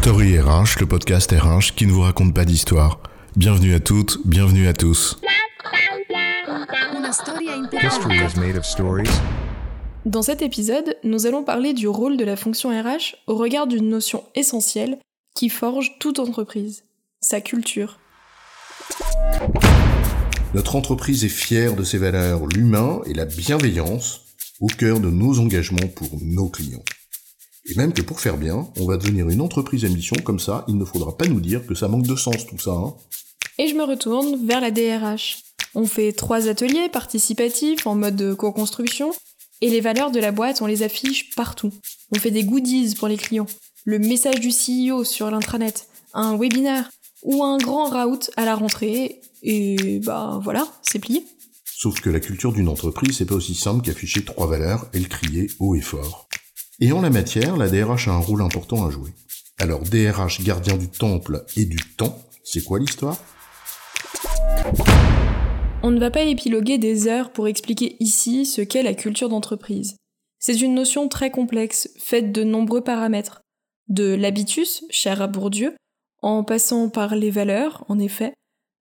Story RH, le podcast RH qui ne vous raconte pas d'histoire. Bienvenue à toutes, bienvenue à tous. Dans cet épisode, nous allons parler du rôle de la fonction RH au regard d'une notion essentielle qui forge toute entreprise, sa culture. Notre entreprise est fière de ses valeurs, l'humain et la bienveillance au cœur de nos engagements pour nos clients. Et même que pour faire bien, on va devenir une entreprise à mission, comme ça, il ne faudra pas nous dire que ça manque de sens tout ça. Hein. Et je me retourne vers la DRH. On fait trois ateliers participatifs en mode co-construction, et les valeurs de la boîte, on les affiche partout. On fait des goodies pour les clients, le message du CEO sur l'intranet, un webinaire, ou un grand route à la rentrée, et bah voilà, c'est plié. Sauf que la culture d'une entreprise, c'est pas aussi simple qu'afficher trois valeurs et le crier haut et fort. Et en la matière, la DRH a un rôle important à jouer. Alors DRH gardien du temple et du temps, c'est quoi l'histoire? On ne va pas épiloguer des heures pour expliquer ici ce qu'est la culture d'entreprise. C'est une notion très complexe, faite de nombreux paramètres. De l'habitus, cher à Bourdieu, en passant par les valeurs, en effet,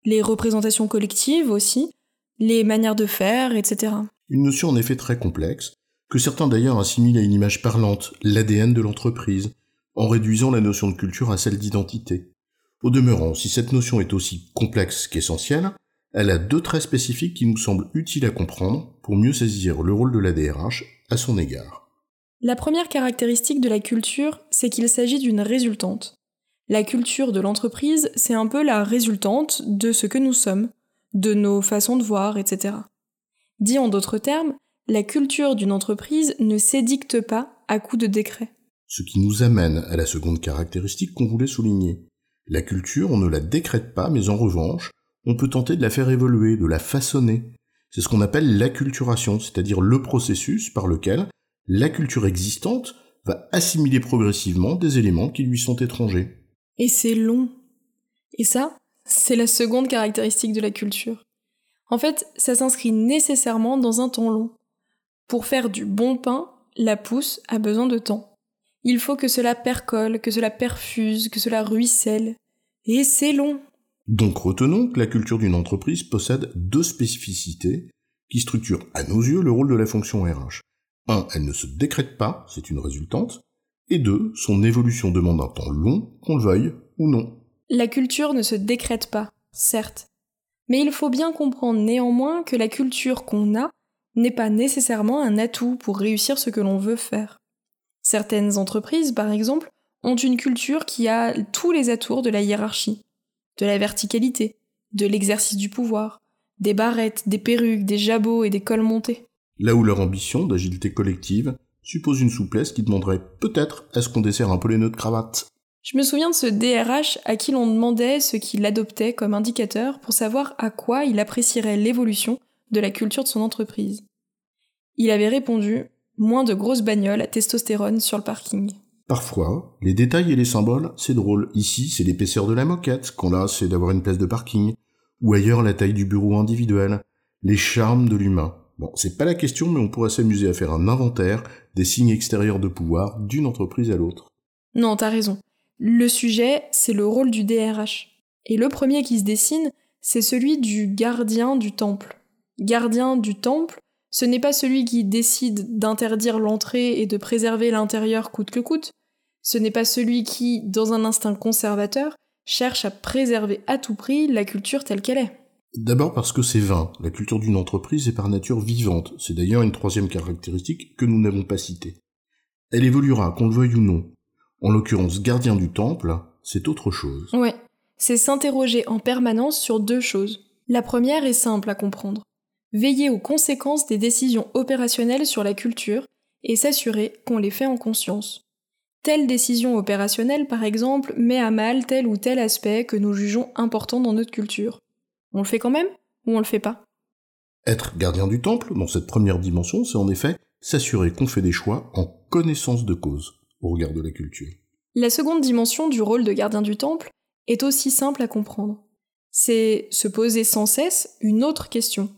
les représentations collectives aussi, les manières de faire, etc. Une notion en effet très complexe, que certains d'ailleurs assimilent à une image parlante, l'ADN de l'entreprise, en réduisant la notion de culture à celle d'identité. Au demeurant, si cette notion est aussi complexe qu'essentielle, elle a deux traits spécifiques qui nous semblent utiles à comprendre pour mieux saisir le rôle de la DRH à son égard. La première caractéristique de la culture, c'est qu'il s'agit d'une résultante. La culture de l'entreprise, c'est un peu la résultante de ce que nous sommes, de nos façons de voir, etc. Dit en d'autres termes, la culture d'une entreprise ne s'édicte pas à coup de décret. Ce qui nous amène à la seconde caractéristique qu'on voulait souligner. La culture, on ne la décrète pas, mais en revanche, on peut tenter de la faire évoluer, de la façonner. C'est ce qu'on appelle l'acculturation, c'est-à-dire le processus par lequel la culture existante va assimiler progressivement des éléments qui lui sont étrangers. Et c'est long. Et ça, c'est la seconde caractéristique de la culture. En fait, ça s'inscrit nécessairement dans un temps long. Pour faire du bon pain, la pousse a besoin de temps. Il faut que cela percole, que cela perfuse, que cela ruisselle. Et c'est long. Donc retenons que la culture d'une entreprise possède deux spécificités qui structurent à nos yeux le rôle de la fonction RH. Un, elle ne se décrète pas, c'est une résultante. Et deux, son évolution demande un temps long, qu'on le veuille ou non. La culture ne se décrète pas, certes. Mais il faut bien comprendre néanmoins que la culture qu'on a n'est pas nécessairement un atout pour réussir ce que l'on veut faire. Certaines entreprises, par exemple, ont une culture qui a tous les atours de la hiérarchie, de la verticalité, de l'exercice du pouvoir, des barrettes, des perruques, des jabots et des cols montés. Là où leur ambition d'agilité collective suppose une souplesse qui demanderait peut-être à ce qu'on dessert un peu les nœuds de cravate. Je me souviens de ce DRH à qui l'on demandait ce qu'il adoptait comme indicateur pour savoir à quoi il apprécierait l'évolution de la culture de son entreprise. Il avait répondu moins de grosses bagnoles à testostérone sur le parking. Parfois, les détails et les symboles, c'est drôle. Ici, c'est l'épaisseur de la moquette, quand là, c'est d'avoir une place de parking. Ou ailleurs, la taille du bureau individuel. Les charmes de l'humain. Bon, c'est pas la question, mais on pourrait s'amuser à faire un inventaire des signes extérieurs de pouvoir d'une entreprise à l'autre. Non, t'as raison. Le sujet, c'est le rôle du DRH. Et le premier qui se dessine, c'est celui du gardien du temple gardien du temple, ce n'est pas celui qui décide d'interdire l'entrée et de préserver l'intérieur coûte que coûte, ce n'est pas celui qui, dans un instinct conservateur, cherche à préserver à tout prix la culture telle qu'elle est. D'abord parce que c'est vain, la culture d'une entreprise est par nature vivante, c'est d'ailleurs une troisième caractéristique que nous n'avons pas citée. Elle évoluera, qu'on le veuille ou non. En l'occurrence, gardien du temple, c'est autre chose. Ouais, c'est s'interroger en permanence sur deux choses. La première est simple à comprendre veiller aux conséquences des décisions opérationnelles sur la culture et s'assurer qu'on les fait en conscience. Telle décision opérationnelle, par exemple, met à mal tel ou tel aspect que nous jugeons important dans notre culture. On le fait quand même ou on le fait pas? Être gardien du temple, dans cette première dimension, c'est en effet s'assurer qu'on fait des choix en connaissance de cause au regard de la culture. La seconde dimension du rôle de gardien du temple est aussi simple à comprendre. C'est se poser sans cesse une autre question.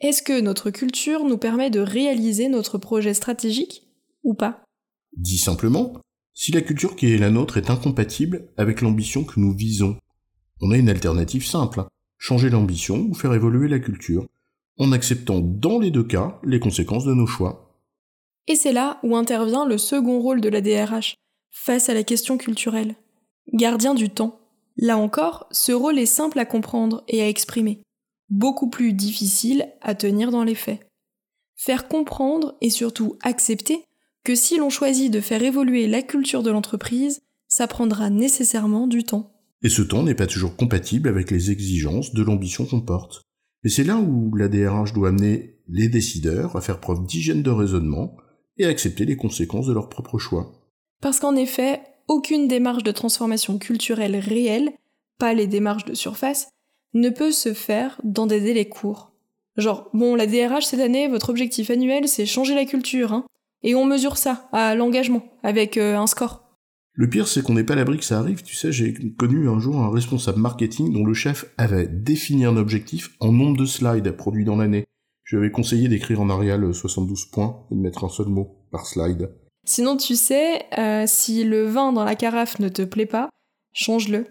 Est-ce que notre culture nous permet de réaliser notre projet stratégique ou pas? Dit simplement, Si la culture qui est la nôtre est incompatible avec l'ambition que nous visons, on a une alternative simple, changer l'ambition ou faire évoluer la culture, en acceptant dans les deux cas les conséquences de nos choix. Et c'est là où intervient le second rôle de la DRH, face à la question culturelle. Gardien du temps. Là encore, ce rôle est simple à comprendre et à exprimer, beaucoup plus difficile à tenir dans les faits. Faire comprendre et surtout accepter que si l'on choisit de faire évoluer la culture de l'entreprise, ça prendra nécessairement du temps. Et ce temps n'est pas toujours compatible avec les exigences de l'ambition qu'on porte. Et c'est là où la DRH doit amener les décideurs à faire preuve d'hygiène de raisonnement et à accepter les conséquences de leurs propres choix. Parce qu'en effet, aucune démarche de transformation culturelle réelle, pas les démarches de surface, ne peut se faire dans des délais courts. Genre, bon, la DRH cette année, votre objectif annuel, c'est changer la culture, hein. Et on mesure ça à l'engagement, avec euh, un score. Le pire, c'est qu'on n'est pas à l'abri que ça arrive. Tu sais, j'ai connu un jour un responsable marketing dont le chef avait défini un objectif en nombre de slides produits dans l'année. Je lui avais conseillé d'écrire en Arial 72 points et de mettre un seul mot par slide. Sinon, tu sais, euh, si le vin dans la carafe ne te plaît pas, change-le.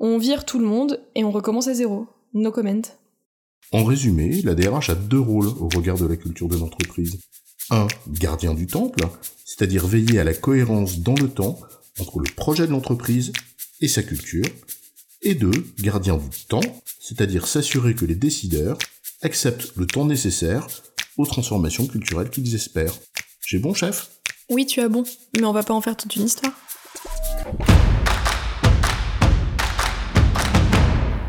On vire tout le monde et on recommence à zéro. No comment. En résumé, la DRH a deux rôles au regard de la culture de l'entreprise. Un, gardien du temple, c'est-à-dire veiller à la cohérence dans le temps entre le projet de l'entreprise et sa culture, et deux, gardien du temps, c'est-à-dire s'assurer que les décideurs acceptent le temps nécessaire aux transformations culturelles qu'ils espèrent. J'ai bon, chef? Oui, tu as bon, mais on va pas en faire toute une histoire.